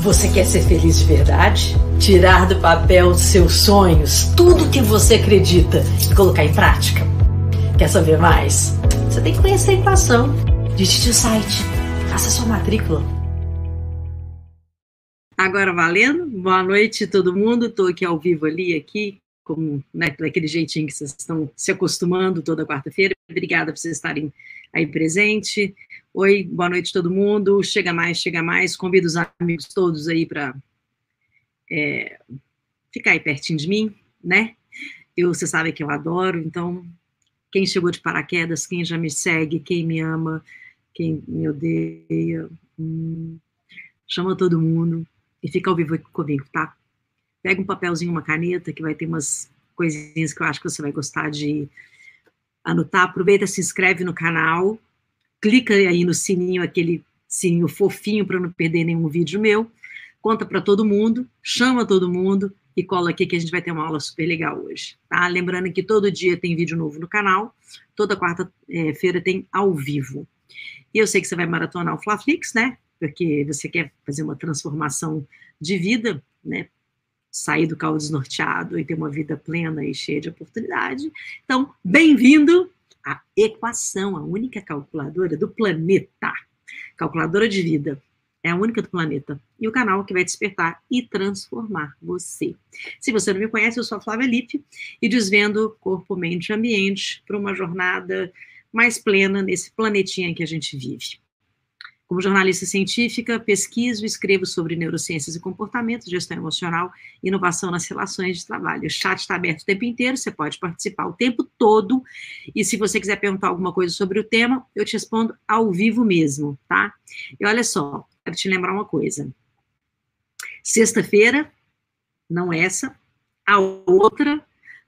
Você quer ser feliz de verdade? Tirar do papel seus sonhos, tudo que você acredita e colocar em prática? Quer saber mais? Você tem que conhecer a equação. Digite o site. Faça sua matrícula. Agora valendo? Boa noite, todo mundo. Estou aqui ao vivo ali, aqui, como né, daquele jeitinho que vocês estão se acostumando toda quarta-feira. Obrigada por vocês estarem aí presente. Oi, boa noite todo mundo. Chega mais, chega mais. Convido os amigos todos aí para é, ficar aí pertinho de mim, né? Eu, você sabe que eu adoro, então quem chegou de paraquedas, quem já me segue, quem me ama, quem me odeia, hum, chama todo mundo e fica ao vivo comigo, tá? Pega um papelzinho, uma caneta, que vai ter umas coisinhas que eu acho que você vai gostar de anotar. Aproveita, se inscreve no canal, clica aí no sininho, aquele sininho fofinho para não perder nenhum vídeo meu. Conta para todo mundo, chama todo mundo e cola aqui que a gente vai ter uma aula super legal hoje, tá? Lembrando que todo dia tem vídeo novo no canal, toda quarta-feira tem ao vivo. E eu sei que você vai maratonar o Flaflix, né? Porque você quer fazer uma transformação de vida, né? Sair do carro desnorteado e ter uma vida plena e cheia de oportunidade. Então, bem-vindo à Equação, a única calculadora do planeta. Calculadora de vida é a única do planeta. E o canal que vai despertar e transformar você. Se você não me conhece, eu sou a Flávia Lippe e desvendo corpo, mente e ambiente para uma jornada mais plena nesse planetinha que a gente vive. Como jornalista científica, pesquiso e escrevo sobre neurociências e comportamento, gestão emocional inovação nas relações de trabalho. O chat está aberto o tempo inteiro, você pode participar o tempo todo. E se você quiser perguntar alguma coisa sobre o tema, eu te respondo ao vivo mesmo, tá? E olha só, quero te lembrar uma coisa. Sexta-feira, não essa, a outra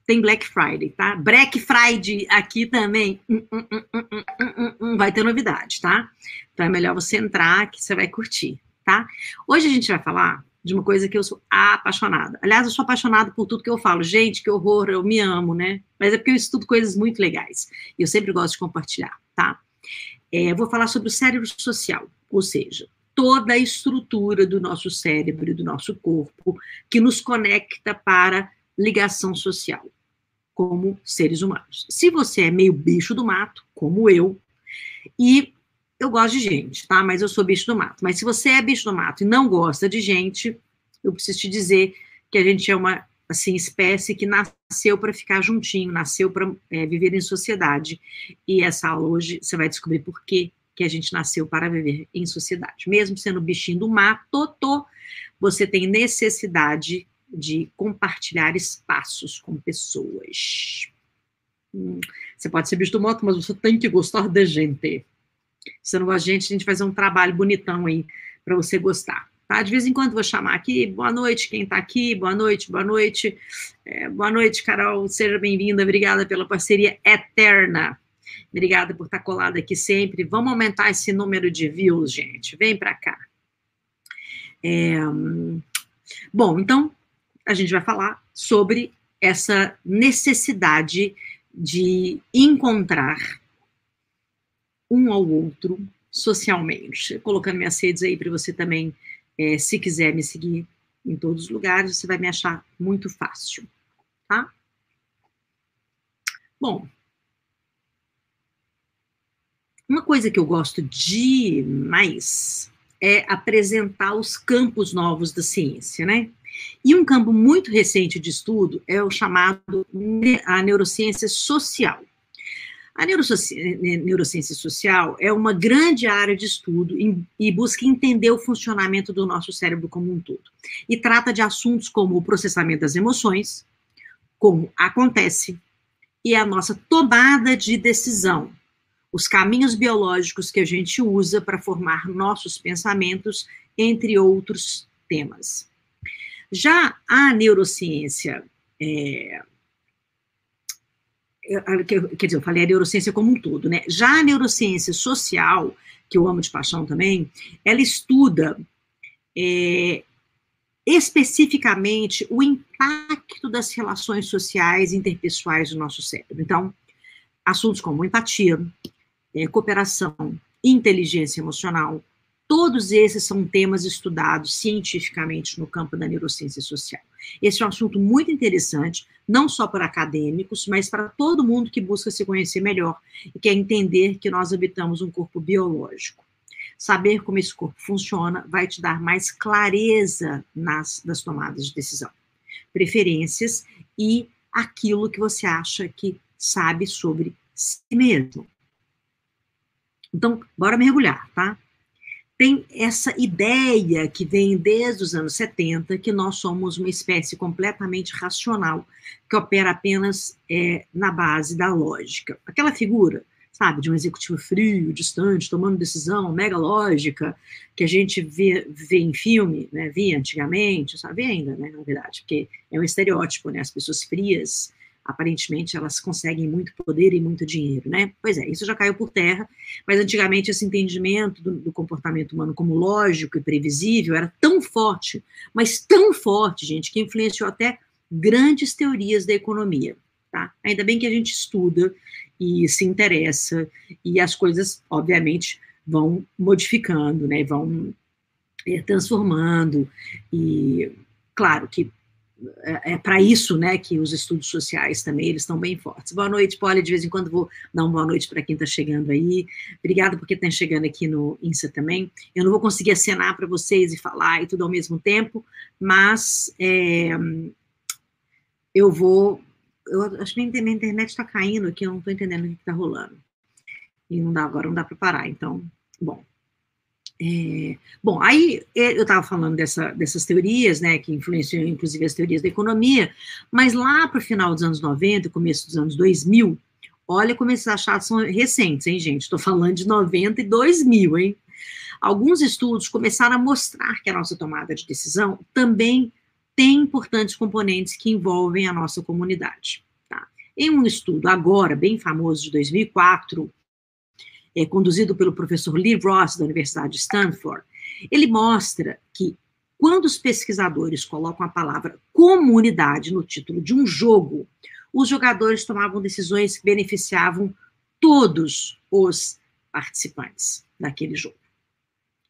tem Black Friday, tá? Black Friday aqui também hum hum, hum, hum, hum, vai ter novidade, tá? Então é melhor você entrar que você vai curtir, tá? Hoje a gente vai falar de uma coisa que eu sou apaixonada. Aliás, eu sou apaixonada por tudo que eu falo. Gente, que horror, eu me amo, né? Mas é porque eu estudo coisas muito legais. E eu sempre gosto de compartilhar, tá? É, vou falar sobre o cérebro social, ou seja, toda a estrutura do nosso cérebro e do nosso corpo que nos conecta para ligação social como seres humanos. Se você é meio bicho do mato, como eu, e eu gosto de gente, tá? Mas eu sou bicho do mato. Mas se você é bicho do mato e não gosta de gente, eu preciso te dizer que a gente é uma assim espécie que nasceu para ficar juntinho, nasceu para é, viver em sociedade. E essa aula hoje você vai descobrir por que que a gente nasceu para viver em sociedade. Mesmo sendo bichinho do mato, você tem necessidade de compartilhar espaços com pessoas. Hum, você pode ser bicho do moto, mas você tem que gostar de gente. Se não gosta de gente, a gente fazer um trabalho bonitão aí para você gostar. Tá? De vez em quando vou chamar aqui, boa noite, quem está aqui, boa noite, boa noite. É, boa noite, Carol, seja bem-vinda, obrigada pela parceria eterna. Obrigada por estar colada aqui sempre. Vamos aumentar esse número de views, gente. Vem para cá. É, bom, então, a gente vai falar sobre essa necessidade de encontrar um ao outro socialmente. Colocando minhas redes aí para você também, é, se quiser me seguir em todos os lugares, você vai me achar muito fácil, tá? Bom, uma coisa que eu gosto demais é apresentar os campos novos da ciência, né? E um campo muito recente de estudo é o chamado a neurociência social. A neurociência social é uma grande área de estudo e busca entender o funcionamento do nosso cérebro como um todo. E trata de assuntos como o processamento das emoções, como acontece, e a nossa tomada de decisão, os caminhos biológicos que a gente usa para formar nossos pensamentos, entre outros temas. Já a neurociência, é, quer dizer, eu falei a neurociência como um todo, né? Já a neurociência social, que eu amo de paixão também, ela estuda é, especificamente o impacto das relações sociais interpessoais do nosso cérebro. Então, assuntos como empatia, é, cooperação, inteligência emocional, Todos esses são temas estudados cientificamente no campo da neurociência social. Esse é um assunto muito interessante, não só para acadêmicos, mas para todo mundo que busca se conhecer melhor e quer entender que nós habitamos um corpo biológico. Saber como esse corpo funciona vai te dar mais clareza nas das tomadas de decisão, preferências e aquilo que você acha que sabe sobre si mesmo. Então, bora mergulhar, tá? Tem essa ideia que vem desde os anos 70 que nós somos uma espécie completamente racional, que opera apenas é, na base da lógica. Aquela figura, sabe, de um executivo frio, distante, tomando decisão mega lógica, que a gente vê, vê em filme, né, via antigamente, sabe ainda, né, na verdade, porque é um estereótipo, né, as pessoas frias, aparentemente elas conseguem muito poder e muito dinheiro, né? Pois é, isso já caiu por terra, mas antigamente esse entendimento do, do, comportamento humano como lógico e previsível era tão forte, mas tão forte, gente, que influenciou até grandes teorias da economia, tá? Ainda bem que a gente estuda e se interessa e as coisas, obviamente, vão modificando, né? Vão é, transformando e claro que é, é para isso, né, que os estudos sociais também, eles estão bem fortes. Boa noite, Polly, de vez em quando vou dar uma boa noite para quem está chegando aí. Obrigada porque está chegando aqui no INSA também. Eu não vou conseguir acenar para vocês e falar e tudo ao mesmo tempo, mas é, eu vou... Eu acho que minha internet está caindo aqui, eu não estou entendendo o que está rolando. E não dá agora, não dá para parar, então, bom. É, bom, aí é, eu estava falando dessa, dessas teorias, né, que influenciam inclusive as teorias da economia, mas lá para o final dos anos 90, começo dos anos 2000, olha como esses achados são recentes, hein, gente? Estou falando de 90 e 2000, hein? Alguns estudos começaram a mostrar que a nossa tomada de decisão também tem importantes componentes que envolvem a nossa comunidade. Tá? Em um estudo agora, bem famoso, de 2004, é, conduzido pelo professor Lee Ross, da Universidade de Stanford, ele mostra que quando os pesquisadores colocam a palavra comunidade no título de um jogo, os jogadores tomavam decisões que beneficiavam todos os participantes daquele jogo.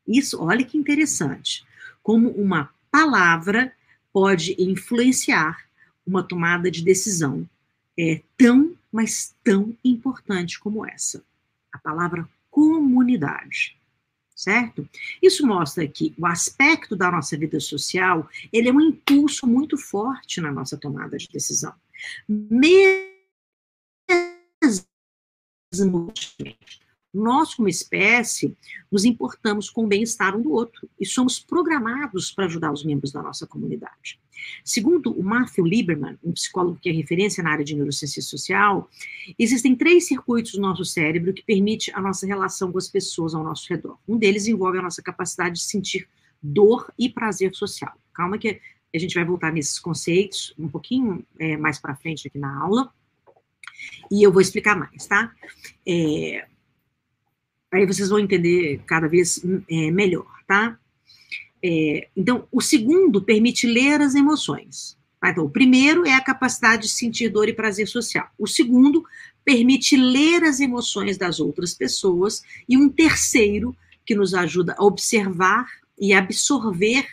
Isso, olha que interessante, como uma palavra pode influenciar uma tomada de decisão é, tão, mas tão importante como essa a palavra comunidade, certo? Isso mostra que o aspecto da nossa vida social, ele é um impulso muito forte na nossa tomada de decisão. Mesmo nós, como espécie, nos importamos com o bem-estar um do outro e somos programados para ajudar os membros da nossa comunidade. Segundo o Matthew Lieberman, um psicólogo que é referência na área de neurociência social, existem três circuitos do nosso cérebro que permitem a nossa relação com as pessoas ao nosso redor. Um deles envolve a nossa capacidade de sentir dor e prazer social. Calma que a gente vai voltar nesses conceitos um pouquinho é, mais para frente aqui na aula. E eu vou explicar mais, tá? É, Aí vocês vão entender cada vez é, melhor, tá? É, então, o segundo permite ler as emoções. Tá? Então, o primeiro é a capacidade de sentir dor e prazer social. O segundo permite ler as emoções das outras pessoas. E um terceiro que nos ajuda a observar e absorver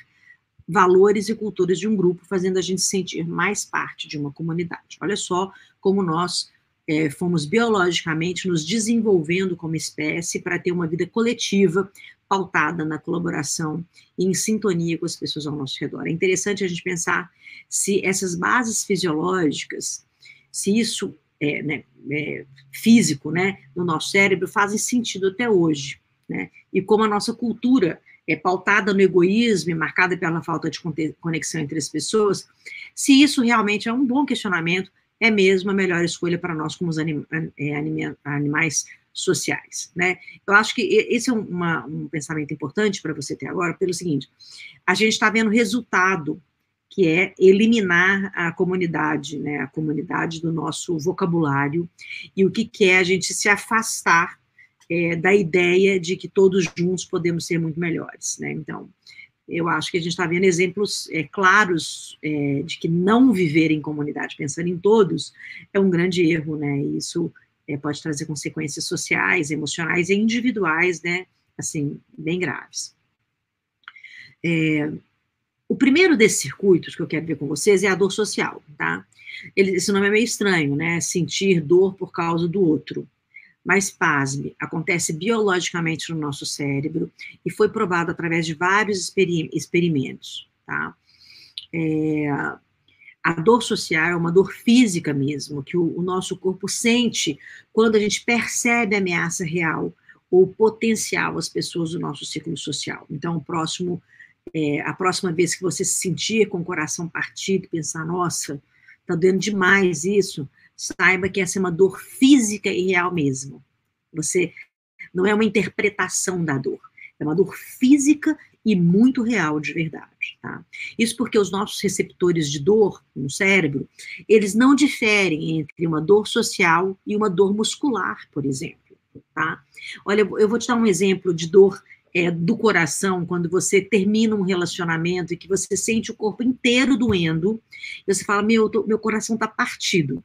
valores e culturas de um grupo, fazendo a gente sentir mais parte de uma comunidade. Olha só como nós é, fomos biologicamente nos desenvolvendo como espécie para ter uma vida coletiva pautada na colaboração e em sintonia com as pessoas ao nosso redor. É interessante a gente pensar se essas bases fisiológicas, se isso é, né, é, físico, né, no nosso cérebro fazem sentido até hoje, né, e como a nossa cultura é pautada no egoísmo e marcada pela falta de conexão entre as pessoas, se isso realmente é um bom questionamento é mesmo a melhor escolha para nós como anim, é, animais sociais, né? Eu acho que esse é uma, um pensamento importante para você ter agora, pelo seguinte, a gente está vendo resultado que é eliminar a comunidade, né, a comunidade do nosso vocabulário, e o que, que é a gente se afastar é, da ideia de que todos juntos podemos ser muito melhores, né, então, eu acho que a gente está vendo exemplos é, claros é, de que não viver em comunidade, pensando em todos, é um grande erro, né? E isso é, pode trazer consequências sociais, emocionais e individuais, né? Assim, bem graves. É, o primeiro desses circuitos que eu quero ver com vocês é a dor social, tá? Ele, esse nome é meio estranho, né? Sentir dor por causa do outro. Mas, pasme, acontece biologicamente no nosso cérebro e foi provado através de vários experimentos, tá? É, a dor social é uma dor física mesmo, que o, o nosso corpo sente quando a gente percebe a ameaça real ou potencial às pessoas do nosso ciclo social. Então, o próximo, é, a próxima vez que você se sentir com o coração partido, pensar, nossa, tá doendo demais isso, saiba que essa é uma dor física e real mesmo. Você não é uma interpretação da dor, é uma dor física e muito real de verdade, tá? Isso porque os nossos receptores de dor no cérebro, eles não diferem entre uma dor social e uma dor muscular, por exemplo, tá? Olha, eu vou te dar um exemplo de dor é, do coração, quando você termina um relacionamento e que você sente o corpo inteiro doendo, você fala, meu, tô, meu coração está partido.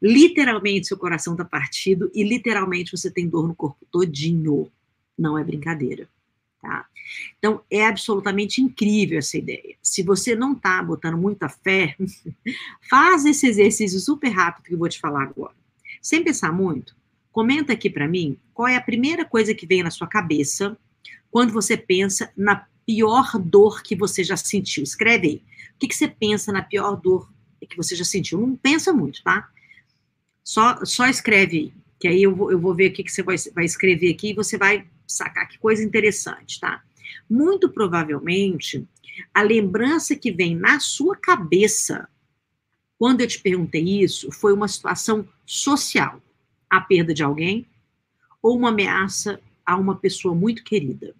Literalmente, seu coração está partido e literalmente você tem dor no corpo todinho. Não é brincadeira. Tá? Então, é absolutamente incrível essa ideia. Se você não está botando muita fé, faz esse exercício super rápido que eu vou te falar agora. Sem pensar muito, comenta aqui para mim qual é a primeira coisa que vem na sua cabeça quando você pensa na pior dor que você já sentiu. Escreve aí. O que, que você pensa na pior dor que você já sentiu? Não pensa muito, tá? Só, só escreve aí, que aí eu vou, eu vou ver o que, que você vai, vai escrever aqui e você vai sacar que coisa interessante, tá? Muito provavelmente, a lembrança que vem na sua cabeça, quando eu te perguntei isso, foi uma situação social, a perda de alguém ou uma ameaça a uma pessoa muito querida.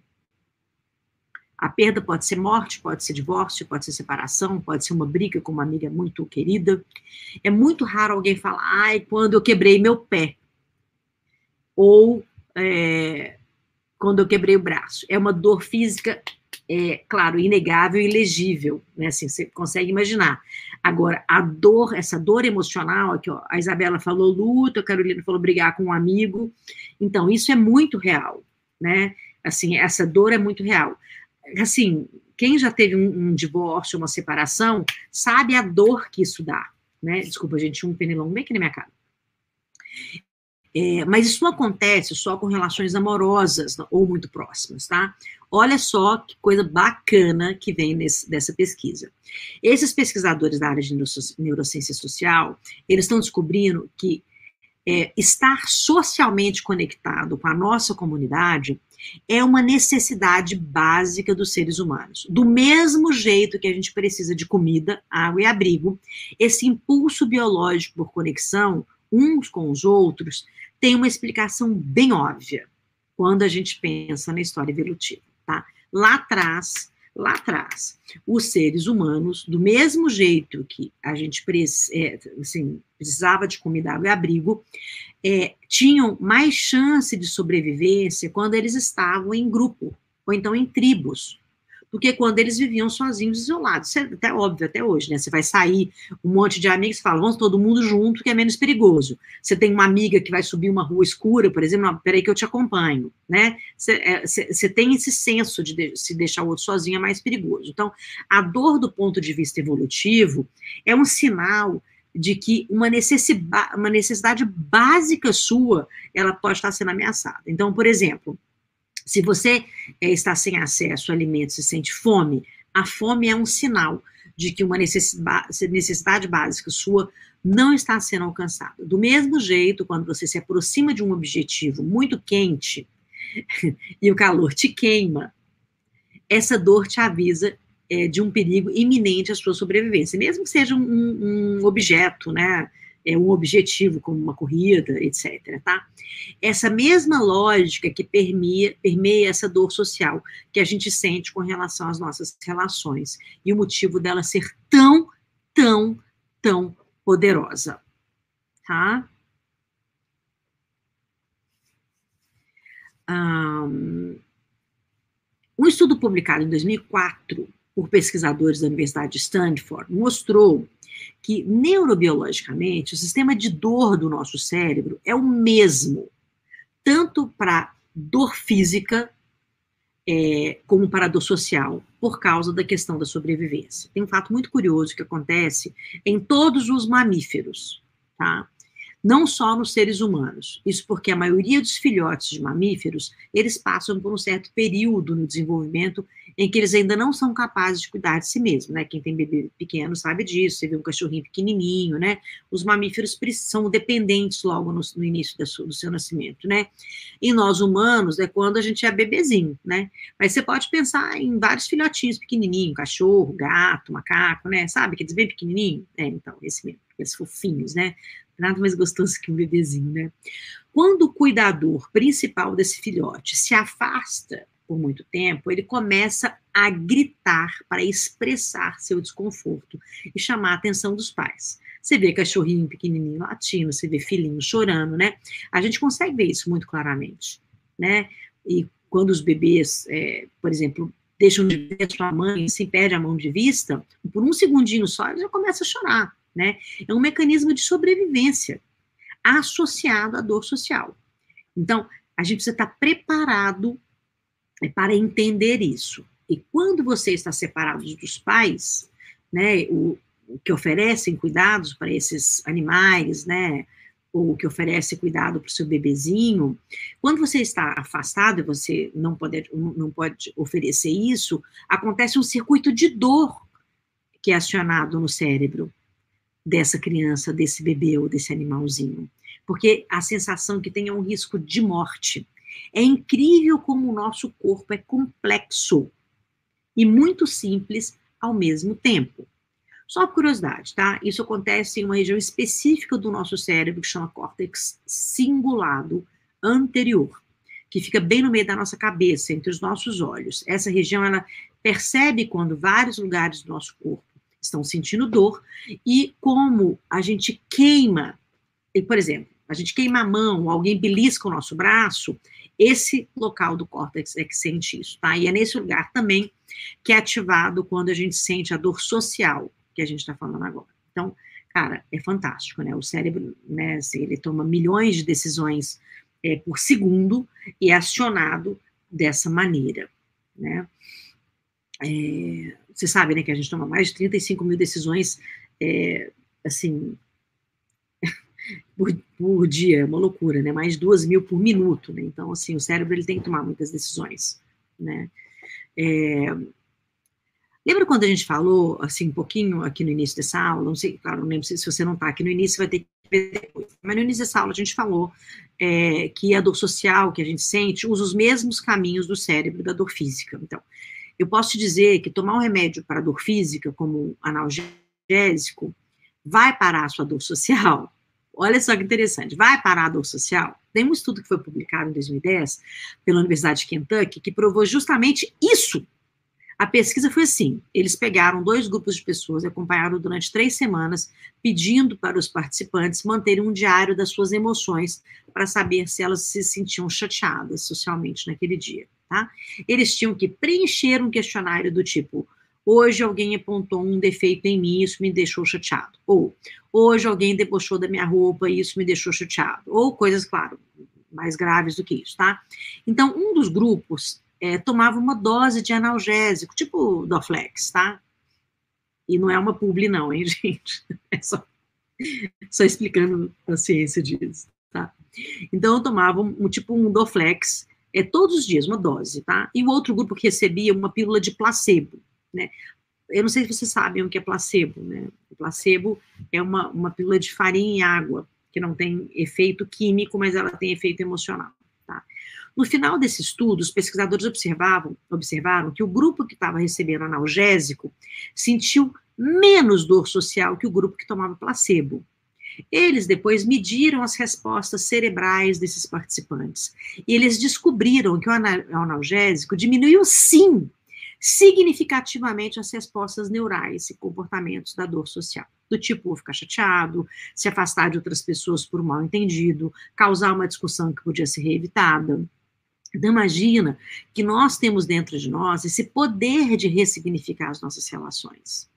A perda pode ser morte, pode ser divórcio, pode ser separação, pode ser uma briga com uma amiga muito querida. É muito raro alguém falar, ai, quando eu quebrei meu pé. Ou é, quando eu quebrei o braço. É uma dor física, é, claro, inegável e legível, né? Assim, você consegue imaginar. Agora, a dor, essa dor emocional, aqui, ó, a Isabela falou luto, a Carolina falou brigar com um amigo. Então, isso é muito real, né? Assim, essa dor é muito real. Assim, quem já teve um, um divórcio, uma separação, sabe a dor que isso dá, né? Desculpa, gente, um penelão bem aqui na minha cara. É, mas isso não acontece só com relações amorosas ou muito próximas, tá? Olha só que coisa bacana que vem nesse, dessa pesquisa. Esses pesquisadores da área de neurociência social, eles estão descobrindo que é, estar socialmente conectado com a nossa comunidade é uma necessidade básica dos seres humanos. Do mesmo jeito que a gente precisa de comida, água e abrigo, esse impulso biológico por conexão uns com os outros tem uma explicação bem óbvia quando a gente pensa na história evolutiva, tá? Lá atrás, lá atrás, os seres humanos, do mesmo jeito que a gente é, assim, precisava de comida, água e abrigo, é, tinham mais chance de sobrevivência quando eles estavam em grupo, ou então em tribos do que quando eles viviam sozinhos, isolados. Isso é até óbvio até hoje, né? Você vai sair, um monte de amigos fala, vamos todo mundo junto, que é menos perigoso. Você tem uma amiga que vai subir uma rua escura, por exemplo, peraí que eu te acompanho, né? Você, é, você, você tem esse senso de, de se deixar o outro sozinho é mais perigoso. Então, a dor do ponto de vista evolutivo é um sinal de que uma necessidade, uma necessidade básica sua, ela pode estar sendo ameaçada. Então, por exemplo, se você é, está sem acesso a alimentos e sente fome, a fome é um sinal de que uma necessidade básica sua não está sendo alcançada. Do mesmo jeito, quando você se aproxima de um objetivo muito quente e o calor te queima, essa dor te avisa é, de um perigo iminente à sua sobrevivência, mesmo que seja um, um objeto, né? É, um objetivo, como uma corrida, etc. Tá? Essa mesma lógica que permeia, permeia essa dor social que a gente sente com relação às nossas relações e o motivo dela ser tão, tão, tão poderosa. Tá? Um, um estudo publicado em 2004 por pesquisadores da Universidade de Stanford mostrou que neurobiologicamente o sistema de dor do nosso cérebro é o mesmo, tanto para dor física é, como parador social por causa da questão da sobrevivência. Tem um fato muito curioso que acontece em todos os mamíferos, tá? não só nos seres humanos. Isso porque a maioria dos filhotes de mamíferos, eles passam por um certo período no desenvolvimento em que eles ainda não são capazes de cuidar de si mesmos, né? Quem tem bebê pequeno sabe disso, você vê um cachorrinho pequenininho, né? Os mamíferos são dependentes logo no, no início do seu nascimento, né? E nós humanos é quando a gente é bebezinho, né? Mas você pode pensar em vários filhotinhos pequenininhos, cachorro, gato, macaco, né? Sabe aqueles bem pequenininho? É, então, esse mesmo, esses fofinhos, né? Nada mais gostoso que um bebezinho, né? Quando o cuidador principal desse filhote se afasta por muito tempo, ele começa a gritar para expressar seu desconforto e chamar a atenção dos pais. Você vê cachorrinho pequenininho latindo, você vê filhinho chorando, né? A gente consegue ver isso muito claramente, né? E quando os bebês, é, por exemplo, deixam de ver sua mãe, se perde a mão de vista, por um segundinho só, ele já começa a chorar né? É um mecanismo de sobrevivência associado à dor social. Então, a gente precisa estar preparado é, para entender isso. E quando você está separado dos pais, né, o, o que oferecem cuidados para esses animais, né, ou que oferece cuidado para o seu bebezinho, quando você está afastado e você não pode, não pode oferecer isso, acontece um circuito de dor que é acionado no cérebro dessa criança, desse bebê ou desse animalzinho. Porque a sensação que tem é um risco de morte. É incrível como o nosso corpo é complexo e muito simples ao mesmo tempo. Só por curiosidade, tá? Isso acontece em uma região específica do nosso cérebro que chama córtex cingulado anterior, que fica bem no meio da nossa cabeça, entre os nossos olhos. Essa região ela percebe quando vários lugares do nosso corpo estão sentindo dor, e como a gente queima, por exemplo, a gente queima a mão, alguém belisca o nosso braço, esse local do córtex é que sente isso, tá? E é nesse lugar também que é ativado quando a gente sente a dor social, que a gente está falando agora. Então, cara, é fantástico, né? O cérebro, né, assim, ele toma milhões de decisões é, por segundo e é acionado dessa maneira, né? É, você sabe, né, que a gente toma mais de 35 mil decisões, é, assim, por, por, dia, é uma loucura, né, mais duas mil por minuto, né, então, assim, o cérebro, ele tem que tomar muitas decisões, né. É, lembra quando a gente falou, assim, um pouquinho aqui no início dessa aula, não sei, claro, não lembro se, se você não está aqui no início, vai ter que ver depois, mas no início dessa aula a gente falou é, que a dor social que a gente sente usa os mesmos caminhos do cérebro da dor física, então, eu posso te dizer que tomar um remédio para dor física, como analgésico, vai parar a sua dor social. Olha só que interessante, vai parar a dor social? Tem um estudo que foi publicado em 2010 pela Universidade de Kentucky que provou justamente isso. A pesquisa foi assim: eles pegaram dois grupos de pessoas e acompanharam durante três semanas, pedindo para os participantes manterem um diário das suas emoções para saber se elas se sentiam chateadas socialmente naquele dia tá? Eles tinham que preencher um questionário do tipo: hoje alguém apontou um defeito em mim, isso me deixou chateado. Ou hoje alguém debochou da minha roupa isso me deixou chateado. Ou coisas, claro, mais graves do que isso, tá? Então, um dos grupos é, tomava uma dose de analgésico, tipo Doflex, tá? E não é uma publi, não, hein, gente? É só, só explicando a ciência disso, tá? Então, eu tomava um, um tipo um Doflex, é, todos os dias, uma dose, tá? E o outro grupo que recebia uma pílula de placebo, né? Eu não sei se vocês sabem o que é placebo, né? O placebo é uma, uma pílula de farinha e água, que não tem efeito químico, mas ela tem efeito emocional, tá? No final desse estudo, os pesquisadores observavam, observaram que o grupo que estava recebendo analgésico sentiu menos dor social que o grupo que tomava placebo. Eles depois mediram as respostas cerebrais desses participantes e eles descobriram que o analgésico diminuiu sim significativamente as respostas neurais e comportamentos da dor social, do tipo ficar chateado, se afastar de outras pessoas por mal entendido, causar uma discussão que podia ser evitada. Então, imagina que nós temos dentro de nós esse poder de ressignificar as nossas relações.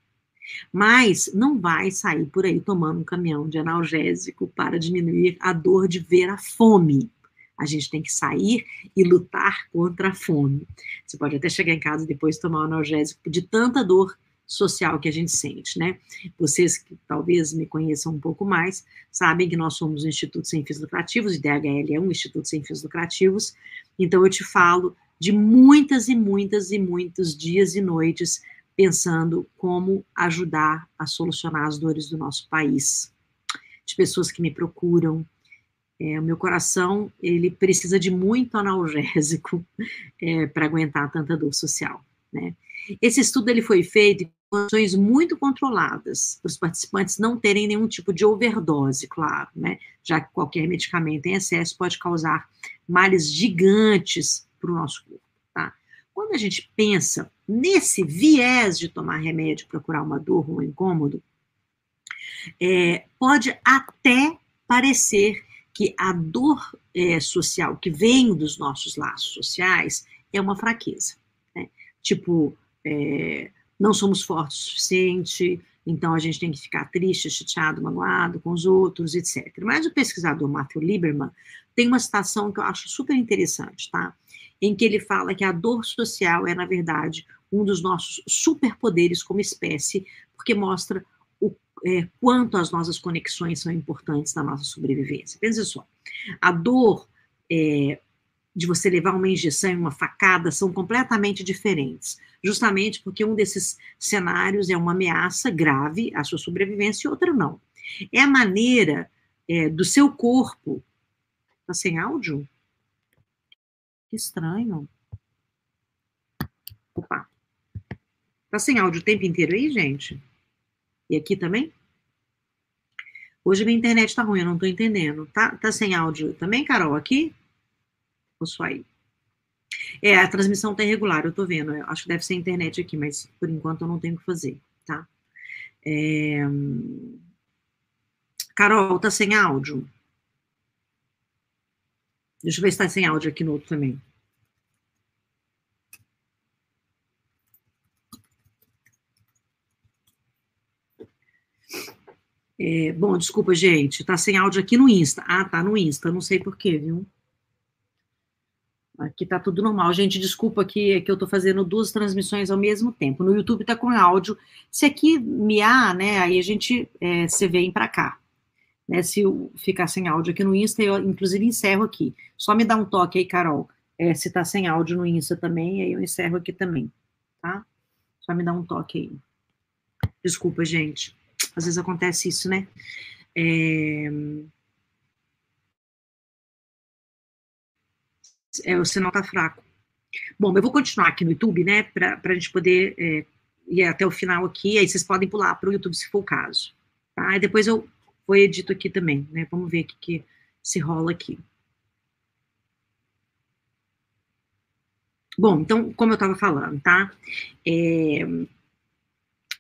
Mas não vai sair por aí tomando um caminhão de analgésico para diminuir a dor de ver a fome. A gente tem que sair e lutar contra a fome. Você pode até chegar em casa depois tomar um analgésico de tanta dor social que a gente sente, né? Vocês que talvez me conheçam um pouco mais, sabem que nós somos um instituto sem fins lucrativos, e DHL é um instituto sem fins lucrativos, então eu te falo de muitas e muitas e muitos dias e noites pensando como ajudar a solucionar as dores do nosso país. De pessoas que me procuram. É, o meu coração, ele precisa de muito analgésico é, para aguentar tanta dor social, né? Esse estudo ele foi feito em condições muito controladas, para os participantes não terem nenhum tipo de overdose, claro, né? Já que qualquer medicamento em excesso pode causar males gigantes para o nosso corpo, tá? Quando a gente pensa nesse viés de tomar remédio para curar uma dor ou um incômodo, é, pode até parecer que a dor é, social que vem dos nossos laços sociais é uma fraqueza. Né? Tipo, é, não somos fortes o suficiente, então a gente tem que ficar triste, chateado, magoado com os outros, etc. Mas o pesquisador Matthew Lieberman tem uma citação que eu acho super interessante, tá? Em que ele fala que a dor social é, na verdade, um dos nossos superpoderes como espécie, porque mostra é, quanto as nossas conexões são importantes na nossa sobrevivência. Pensa só, a dor é, de você levar uma injeção e uma facada são completamente diferentes, justamente porque um desses cenários é uma ameaça grave à sua sobrevivência e outra não. É a maneira é, do seu corpo. Tá sem áudio? Que estranho. Opa. Tá sem áudio o tempo inteiro aí, gente? E aqui também? Hoje minha internet tá ruim, eu não tô entendendo. Tá, tá sem áudio também, Carol, aqui? Ou só aí? É, a transmissão tá irregular, eu tô vendo. Eu acho que deve ser a internet aqui, mas por enquanto eu não tenho o que fazer, tá? É... Carol, tá sem áudio? Deixa eu ver se tá sem áudio aqui no outro também. É, bom, desculpa, gente, tá sem áudio aqui no Insta. Ah, tá no Insta, não sei porquê, viu? Aqui tá tudo normal. Gente, desculpa que, que eu tô fazendo duas transmissões ao mesmo tempo. No YouTube tá com áudio. Se aqui miar, né, aí a gente, é, você vem para cá. Né, se ficar sem áudio aqui no Insta, eu inclusive encerro aqui. Só me dá um toque aí, Carol. É, se tá sem áudio no Insta também, aí eu encerro aqui também, tá? Só me dá um toque aí. Desculpa, gente. Às vezes acontece isso, né? É... é, o sinal tá fraco. Bom, eu vou continuar aqui no YouTube, né, para a gente poder é, ir até o final aqui, aí vocês podem pular para o YouTube se for o caso. Tá? E depois eu vou edito aqui também, né, vamos ver o que, se rola aqui. Bom, então, como eu estava falando, tá? É,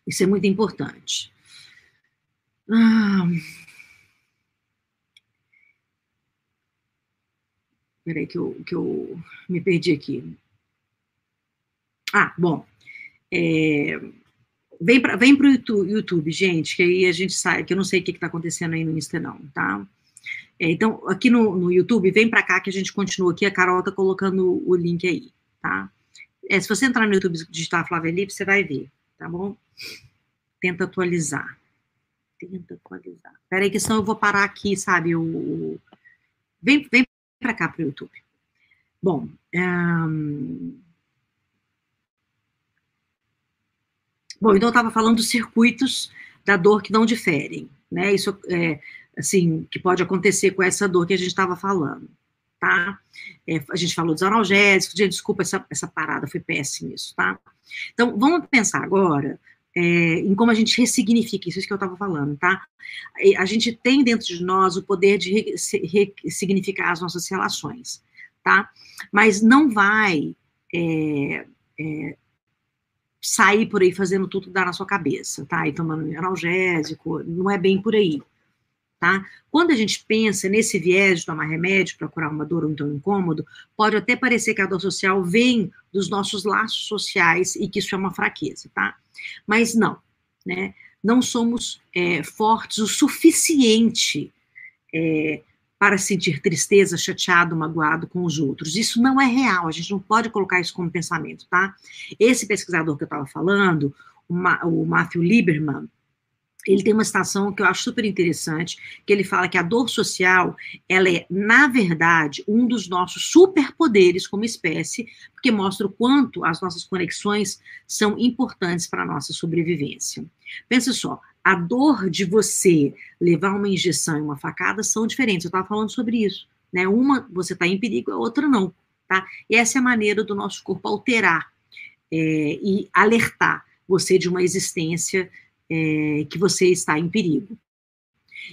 isso é muito importante. Ah, Peraí que eu, que eu me perdi aqui. Ah, bom. É, vem para vem o YouTube, YouTube, gente, que aí a gente sai, que eu não sei o que está acontecendo aí no Insta, não, tá? É, então, aqui no, no YouTube, vem para cá que a gente continua aqui, a Carol tá colocando o link aí, tá? É, se você entrar no YouTube digitar Flávia Lipe, você vai ver, tá bom? Tenta atualizar. Tenta atualizar. Peraí, que senão eu vou parar aqui, sabe? O. Vem, vem para cá para o YouTube. Bom, um... bom, então eu estava falando dos circuitos da dor que não diferem, né? Isso é assim que pode acontecer com essa dor que a gente estava falando, tá? É, a gente falou dos analgésicos, desculpa essa, essa parada, foi péssimo isso, tá? Então, vamos pensar agora é, em como a gente ressignifica, isso, é que eu estava falando, tá? A gente tem dentro de nós o poder de ressignificar as nossas relações, tá? Mas não vai é, é, sair por aí fazendo tudo dar na sua cabeça, tá? E tomando analgésico, não é bem por aí, tá? Quando a gente pensa nesse viés de tomar remédio para curar uma dor ou então um incômodo, pode até parecer que a dor social vem dos nossos laços sociais e que isso é uma fraqueza, tá? Mas não, né? Não somos é, fortes o suficiente é, para sentir tristeza, chateado, magoado com os outros. Isso não é real, a gente não pode colocar isso como pensamento, tá? Esse pesquisador que eu estava falando, o Matthew Lieberman, ele tem uma citação que eu acho super interessante, que ele fala que a dor social, ela é, na verdade, um dos nossos superpoderes como espécie, porque mostra o quanto as nossas conexões são importantes para a nossa sobrevivência. Pensa só, a dor de você levar uma injeção e uma facada são diferentes. Eu estava falando sobre isso. Né? Uma você está em perigo, a outra não. Tá? E essa é a maneira do nosso corpo alterar é, e alertar você de uma existência é, que você está em perigo.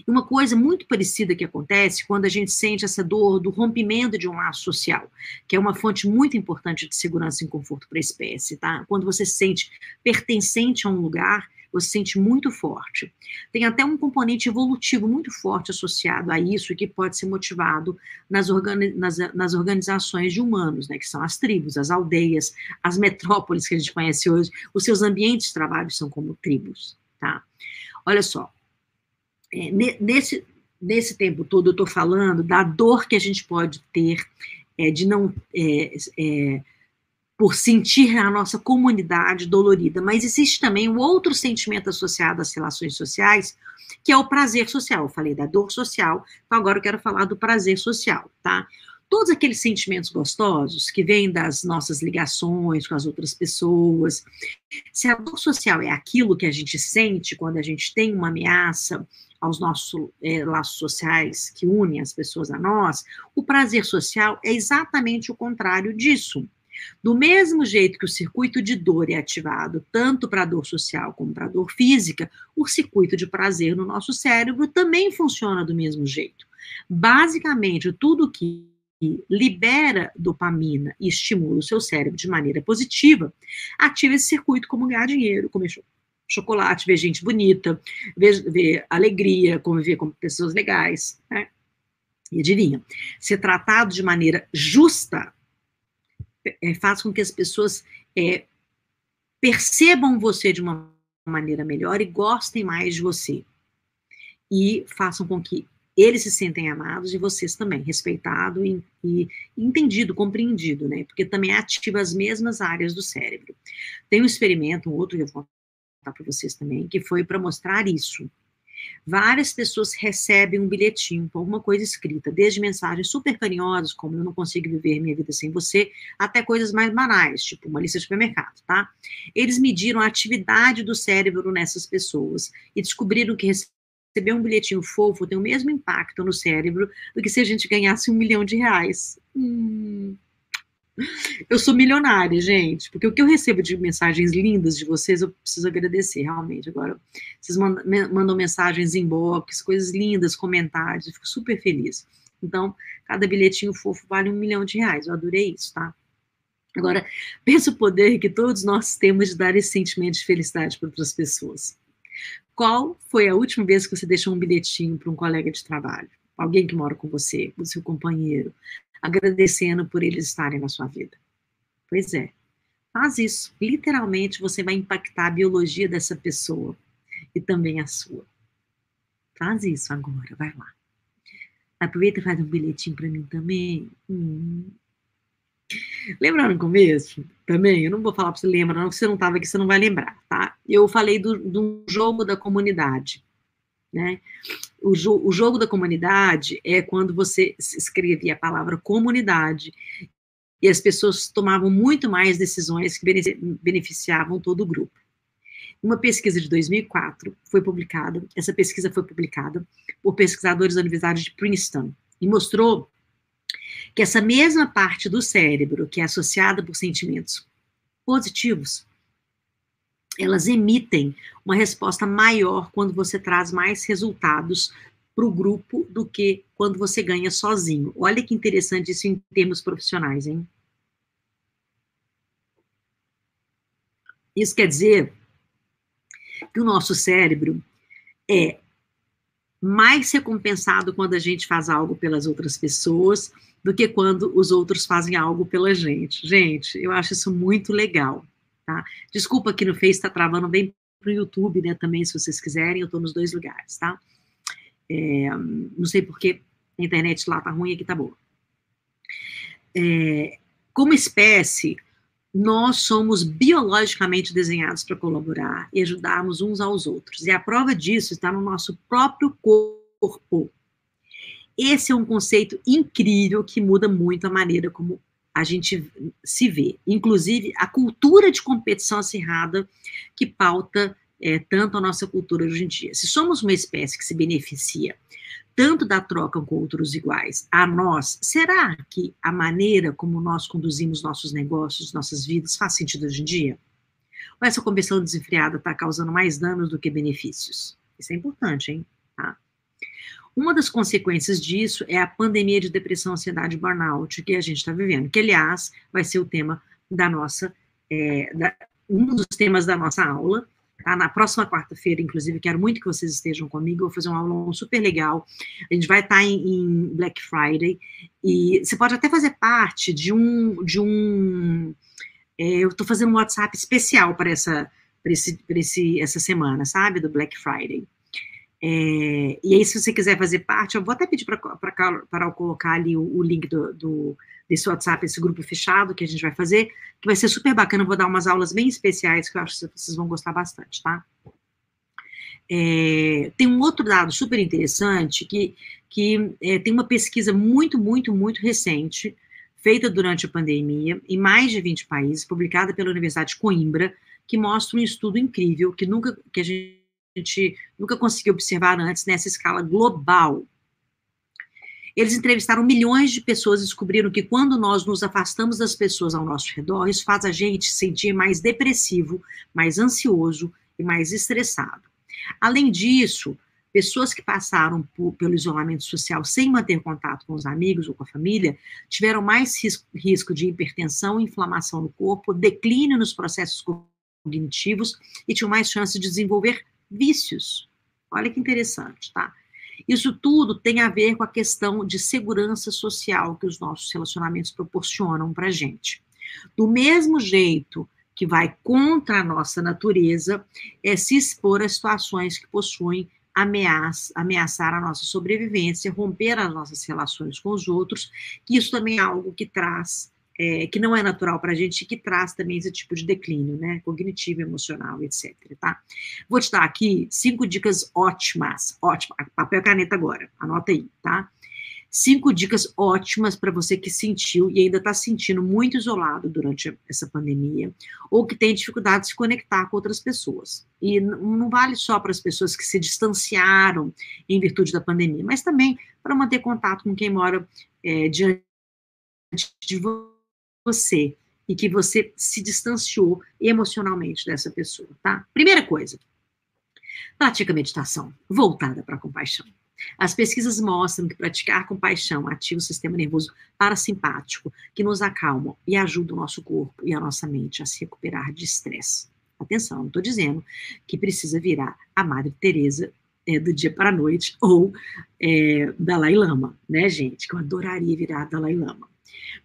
Uma coisa muito parecida que acontece quando a gente sente essa dor do rompimento de um laço social, que é uma fonte muito importante de segurança e conforto para a espécie, tá? Quando você se sente pertencente a um lugar você sente muito forte. Tem até um componente evolutivo muito forte associado a isso, que pode ser motivado nas, organi nas, nas organizações de humanos, né, que são as tribos, as aldeias, as metrópoles que a gente conhece hoje, os seus ambientes de trabalho são como tribos, tá? Olha só, é, nesse, nesse tempo todo eu estou falando da dor que a gente pode ter é, de não é, é por sentir a nossa comunidade dolorida, mas existe também um outro sentimento associado às relações sociais, que é o prazer social. Eu falei da dor social, então agora eu quero falar do prazer social, tá? Todos aqueles sentimentos gostosos que vêm das nossas ligações com as outras pessoas. Se a dor social é aquilo que a gente sente quando a gente tem uma ameaça aos nossos é, laços sociais que unem as pessoas a nós, o prazer social é exatamente o contrário disso. Do mesmo jeito que o circuito de dor é ativado tanto para a dor social como para a dor física, o circuito de prazer no nosso cérebro também funciona do mesmo jeito. Basicamente, tudo que libera dopamina e estimula o seu cérebro de maneira positiva, ativa esse circuito como ganhar dinheiro, comer chocolate, ver gente bonita, ver, ver alegria, conviver com pessoas legais. Né? E adivinha, ser tratado de maneira justa é, faz com que as pessoas é, percebam você de uma maneira melhor e gostem mais de você. E façam com que eles se sentem amados e vocês também, respeitado e, e, entendido, compreendido, né? Porque também ativa as mesmas áreas do cérebro. Tem um experimento, um outro que eu vou contar para vocês também, que foi para mostrar isso. Várias pessoas recebem um bilhetinho com alguma coisa escrita, desde mensagens super carinhosas, como eu não consigo viver minha vida sem você, até coisas mais banais, tipo uma lista de supermercado, tá? Eles mediram a atividade do cérebro nessas pessoas e descobriram que receber um bilhetinho fofo tem o mesmo impacto no cérebro do que se a gente ganhasse um milhão de reais. Hum. Eu sou milionária, gente, porque o que eu recebo de mensagens lindas de vocês, eu preciso agradecer, realmente. Agora, vocês mandam, mensagens em box, coisas lindas, comentários, eu fico super feliz. Então, cada bilhetinho fofo vale um milhão de reais, eu adorei isso, tá? Agora, pensa o poder que todos nós temos de dar esse sentimento de felicidade para outras pessoas. Qual foi a última vez que você deixou um bilhetinho para um colega de trabalho? Alguém que mora com você, o seu companheiro, agradecendo por eles estarem na sua vida. Pois é, faz isso. Literalmente você vai impactar a biologia dessa pessoa e também a sua. Faz isso agora, vai lá. Aproveita e faz um bilhetinho para mim também. Hum. Lembra no começo? Também, eu não vou falar para você lembrar, não, porque você não estava aqui, você não vai lembrar, tá? Eu falei do, do jogo da comunidade. Né? O, jo o jogo da comunidade é quando você escrevia a palavra comunidade e as pessoas tomavam muito mais decisões que beneficiavam todo o grupo. Uma pesquisa de 2004 foi publicada, essa pesquisa foi publicada por pesquisadores da Universidade de Princeton e mostrou que essa mesma parte do cérebro que é associada por sentimentos positivos elas emitem uma resposta maior quando você traz mais resultados para o grupo do que quando você ganha sozinho. Olha que interessante isso em termos profissionais, hein? Isso quer dizer que o nosso cérebro é mais recompensado quando a gente faz algo pelas outras pessoas do que quando os outros fazem algo pela gente. Gente, eu acho isso muito legal. Tá? Desculpa que no Face está travando bem para o YouTube, né? Também, se vocês quiserem, eu estou nos dois lugares, tá? É, não sei porque A internet lá tá ruim, aqui tá boa. É, como espécie, nós somos biologicamente desenhados para colaborar e ajudarmos uns aos outros. E a prova disso está no nosso próprio corpo. Esse é um conceito incrível que muda muito a maneira como a gente se vê. Inclusive, a cultura de competição acirrada que pauta é, tanto a nossa cultura hoje em dia. Se somos uma espécie que se beneficia tanto da troca com outros iguais a nós, será que a maneira como nós conduzimos nossos negócios, nossas vidas, faz sentido hoje em dia? Ou essa competição desenfreada está causando mais danos do que benefícios? Isso é importante, hein? Tá? Uma das consequências disso é a pandemia de depressão, ansiedade e burnout que a gente está vivendo, que, aliás, vai ser o tema da nossa, é, da, um dos temas da nossa aula, Tá? Na próxima quarta-feira, inclusive, quero muito que vocês estejam comigo. Eu vou fazer um aulão super legal. A gente vai estar em, em Black Friday e você pode até fazer parte de um. De um é, eu estou fazendo um WhatsApp especial para essa, para esse, para esse, essa semana, sabe? Do Black Friday. É, e aí, se você quiser fazer parte, eu vou até pedir para colocar ali o, o link do, do, desse WhatsApp, esse grupo fechado que a gente vai fazer, que vai ser super bacana. Eu vou dar umas aulas bem especiais que eu acho que vocês vão gostar bastante, tá? É, tem um outro dado super interessante que, que é, tem uma pesquisa muito, muito, muito recente, feita durante a pandemia, em mais de 20 países, publicada pela Universidade de Coimbra, que mostra um estudo incrível que nunca que a gente gente nunca conseguiu observar antes nessa escala global. Eles entrevistaram milhões de pessoas e descobriram que quando nós nos afastamos das pessoas ao nosso redor, isso faz a gente sentir mais depressivo, mais ansioso e mais estressado. Além disso, pessoas que passaram por, pelo isolamento social sem manter contato com os amigos ou com a família tiveram mais risco, risco de hipertensão, inflamação no corpo, declínio nos processos cognitivos e tinham mais chance de desenvolver vícios. Olha que interessante, tá? Isso tudo tem a ver com a questão de segurança social que os nossos relacionamentos proporcionam para a gente. Do mesmo jeito que vai contra a nossa natureza, é se expor a situações que possuem ameaça, ameaçar a nossa sobrevivência, romper as nossas relações com os outros, que isso também é algo que traz é, que não é natural para a gente, que traz também esse tipo de declínio, né, cognitivo, emocional, etc, tá? Vou te dar aqui cinco dicas ótimas, ótimas, papel e caneta agora, anota aí, tá? Cinco dicas ótimas para você que sentiu e ainda está sentindo muito isolado durante essa pandemia, ou que tem dificuldade de se conectar com outras pessoas. E não vale só para as pessoas que se distanciaram em virtude da pandemia, mas também para manter contato com quem mora é, diante de você você e que você se distanciou emocionalmente dessa pessoa, tá? Primeira coisa, pratica meditação voltada para a compaixão. As pesquisas mostram que praticar compaixão ativa o sistema nervoso parasimpático, que nos acalma e ajuda o nosso corpo e a nossa mente a se recuperar de estresse. Atenção, não estou dizendo que precisa virar a Madre Teresa é, do dia para a noite ou é, Dalai Lama, né, gente? Que eu adoraria virar Dalai Lama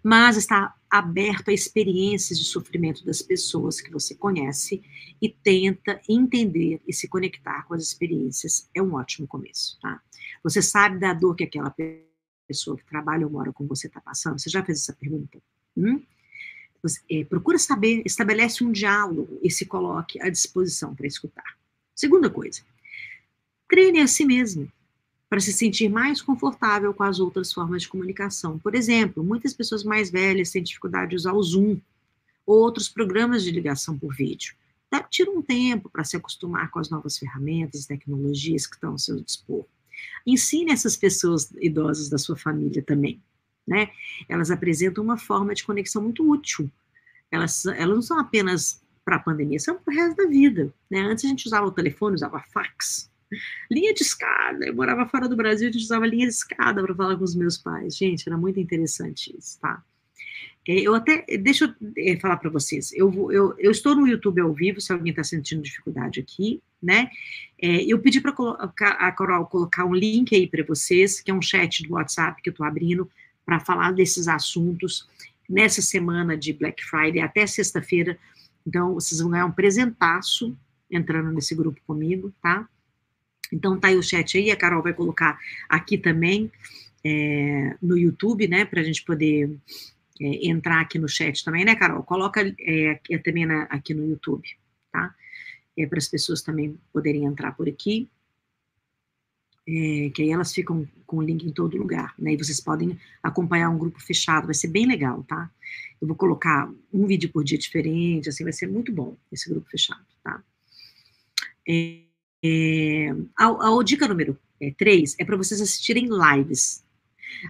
mas está aberto a experiências de sofrimento das pessoas que você conhece e tenta entender e se conectar com as experiências. É um ótimo começo, tá? Você sabe da dor que aquela pessoa que trabalha ou mora com você está passando? Você já fez essa pergunta? Hum? Você, é, procura saber, estabelece um diálogo e se coloque à disposição para escutar. Segunda coisa, treine a si mesmo para se sentir mais confortável com as outras formas de comunicação. Por exemplo, muitas pessoas mais velhas têm dificuldade de usar o Zoom ou outros programas de ligação por vídeo. Tá, tira um tempo para se acostumar com as novas ferramentas e tecnologias que estão ao seu dispor. Ensine essas pessoas idosas da sua família também. Né? Elas apresentam uma forma de conexão muito útil. Elas, elas não são apenas para a pandemia, são para o resto da vida. Né? Antes a gente usava o telefone, usava fax, linha de escada. Eu morava fora do Brasil, a gente usava linha de escada para falar com os meus pais. Gente, era muito interessante isso, tá? É, eu até, deixa eu é, falar para vocês, eu, vou, eu, eu estou no YouTube ao vivo, se alguém está sentindo dificuldade aqui, né? É, eu pedi para a Coral colocar um link aí para vocês, que é um chat do WhatsApp que eu estou abrindo para falar desses assuntos nessa semana de Black Friday até sexta-feira. Então, vocês vão ganhar um presentaço entrando nesse grupo comigo, tá? Então tá aí o chat aí, a Carol vai colocar aqui também. é, no YouTube, né, para a gente poder é, entrar aqui no chat também, né, Carol? Coloca é, também na, aqui no YouTube, tá? É, para as pessoas também poderem entrar por aqui. É, que aí elas ficam com o link em todo lugar, né? E vocês podem acompanhar um grupo fechado, vai ser bem legal, tá? Eu vou colocar um vídeo por dia diferente, assim, vai ser muito bom esse grupo fechado, tá? É, é, a, a, dica número 3 é, é para vocês assistirem lives,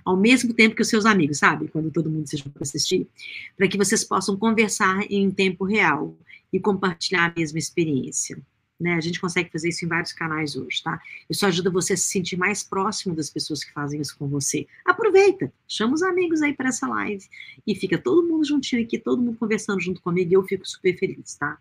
ao mesmo tempo que os seus amigos, sabe? Quando todo mundo seja para assistir, para que vocês possam conversar em tempo real e compartilhar a mesma experiência. Né? A gente consegue fazer isso em vários canais hoje, tá? Isso ajuda você a se sentir mais próximo das pessoas que fazem isso com você. Aproveita, chama os amigos aí para essa live e fica todo mundo juntinho aqui, todo mundo conversando junto comigo e eu fico super feliz, tá?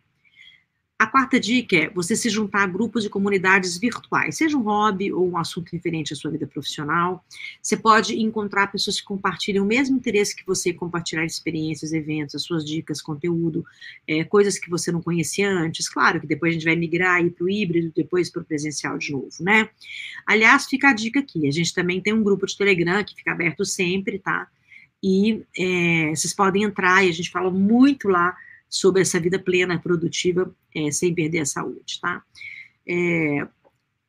A quarta dica é você se juntar a grupos de comunidades virtuais, seja um hobby ou um assunto referente à sua vida profissional. Você pode encontrar pessoas que compartilham o mesmo interesse que você, compartilhar experiências, eventos, as suas dicas, conteúdo, é, coisas que você não conhecia antes. Claro que depois a gente vai migrar para o híbrido, depois para o presencial de novo, né? Aliás, fica a dica aqui: a gente também tem um grupo de Telegram que fica aberto sempre, tá? E é, vocês podem entrar e a gente fala muito lá sobre essa vida plena, produtiva, é, sem perder a saúde, tá? É,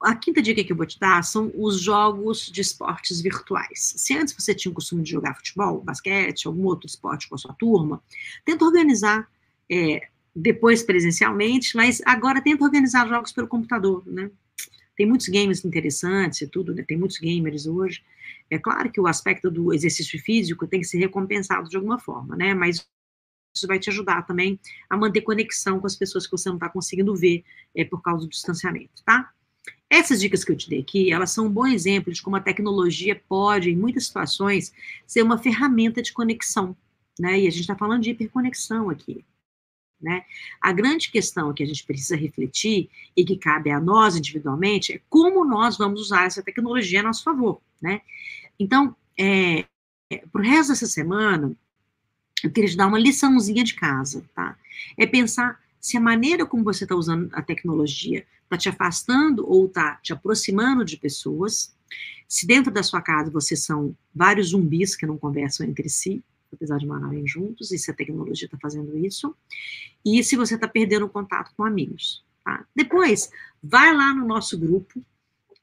a quinta dica que eu vou te dar são os jogos de esportes virtuais. Se antes você tinha o costume de jogar futebol, basquete, algum outro esporte com a sua turma, tenta organizar é, depois presencialmente, mas agora tenta organizar jogos pelo computador, né? Tem muitos games interessantes e tudo, né? Tem muitos gamers hoje. É claro que o aspecto do exercício físico tem que ser recompensado de alguma forma, né? Mas isso vai te ajudar também a manter conexão com as pessoas que você não está conseguindo ver é, por causa do distanciamento, tá? Essas dicas que eu te dei aqui, elas são um bom exemplo de como a tecnologia pode, em muitas situações, ser uma ferramenta de conexão, né? E a gente está falando de hiperconexão aqui, né? A grande questão que a gente precisa refletir e que cabe a nós individualmente é como nós vamos usar essa tecnologia a nosso favor, né? Então, é, é, para o resto dessa semana, eu queria te dar uma liçãozinha de casa, tá? É pensar se a maneira como você está usando a tecnologia está te afastando ou está te aproximando de pessoas, se dentro da sua casa vocês são vários zumbis que não conversam entre si, apesar de morarem juntos, e se a tecnologia está fazendo isso, e se você está perdendo contato com amigos. Tá? Depois, vai lá no nosso grupo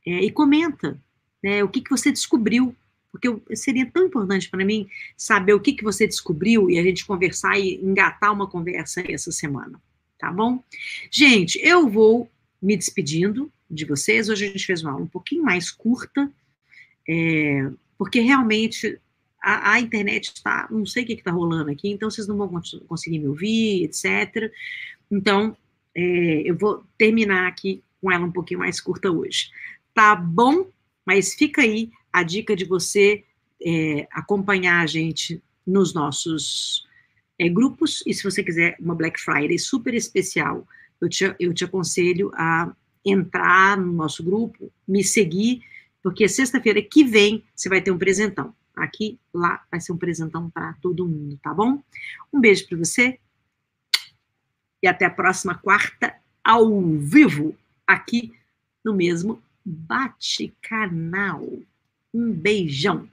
é, e comenta né, o que, que você descobriu porque seria tão importante para mim saber o que, que você descobriu e a gente conversar e engatar uma conversa essa semana, tá bom? Gente, eu vou me despedindo de vocês. Hoje a gente fez uma aula um pouquinho mais curta, é, porque realmente a, a internet está, não sei o que está rolando aqui, então vocês não vão conseguir me ouvir, etc. Então, é, eu vou terminar aqui com ela um pouquinho mais curta hoje. Tá bom? Mas fica aí a dica de você é, acompanhar a gente nos nossos é, grupos, e se você quiser uma Black Friday super especial, eu te, eu te aconselho a entrar no nosso grupo, me seguir, porque sexta-feira que vem você vai ter um presentão. Aqui, lá, vai ser um presentão para todo mundo, tá bom? Um beijo para você e até a próxima quarta, ao vivo, aqui no mesmo Bate Canal. Um beijão!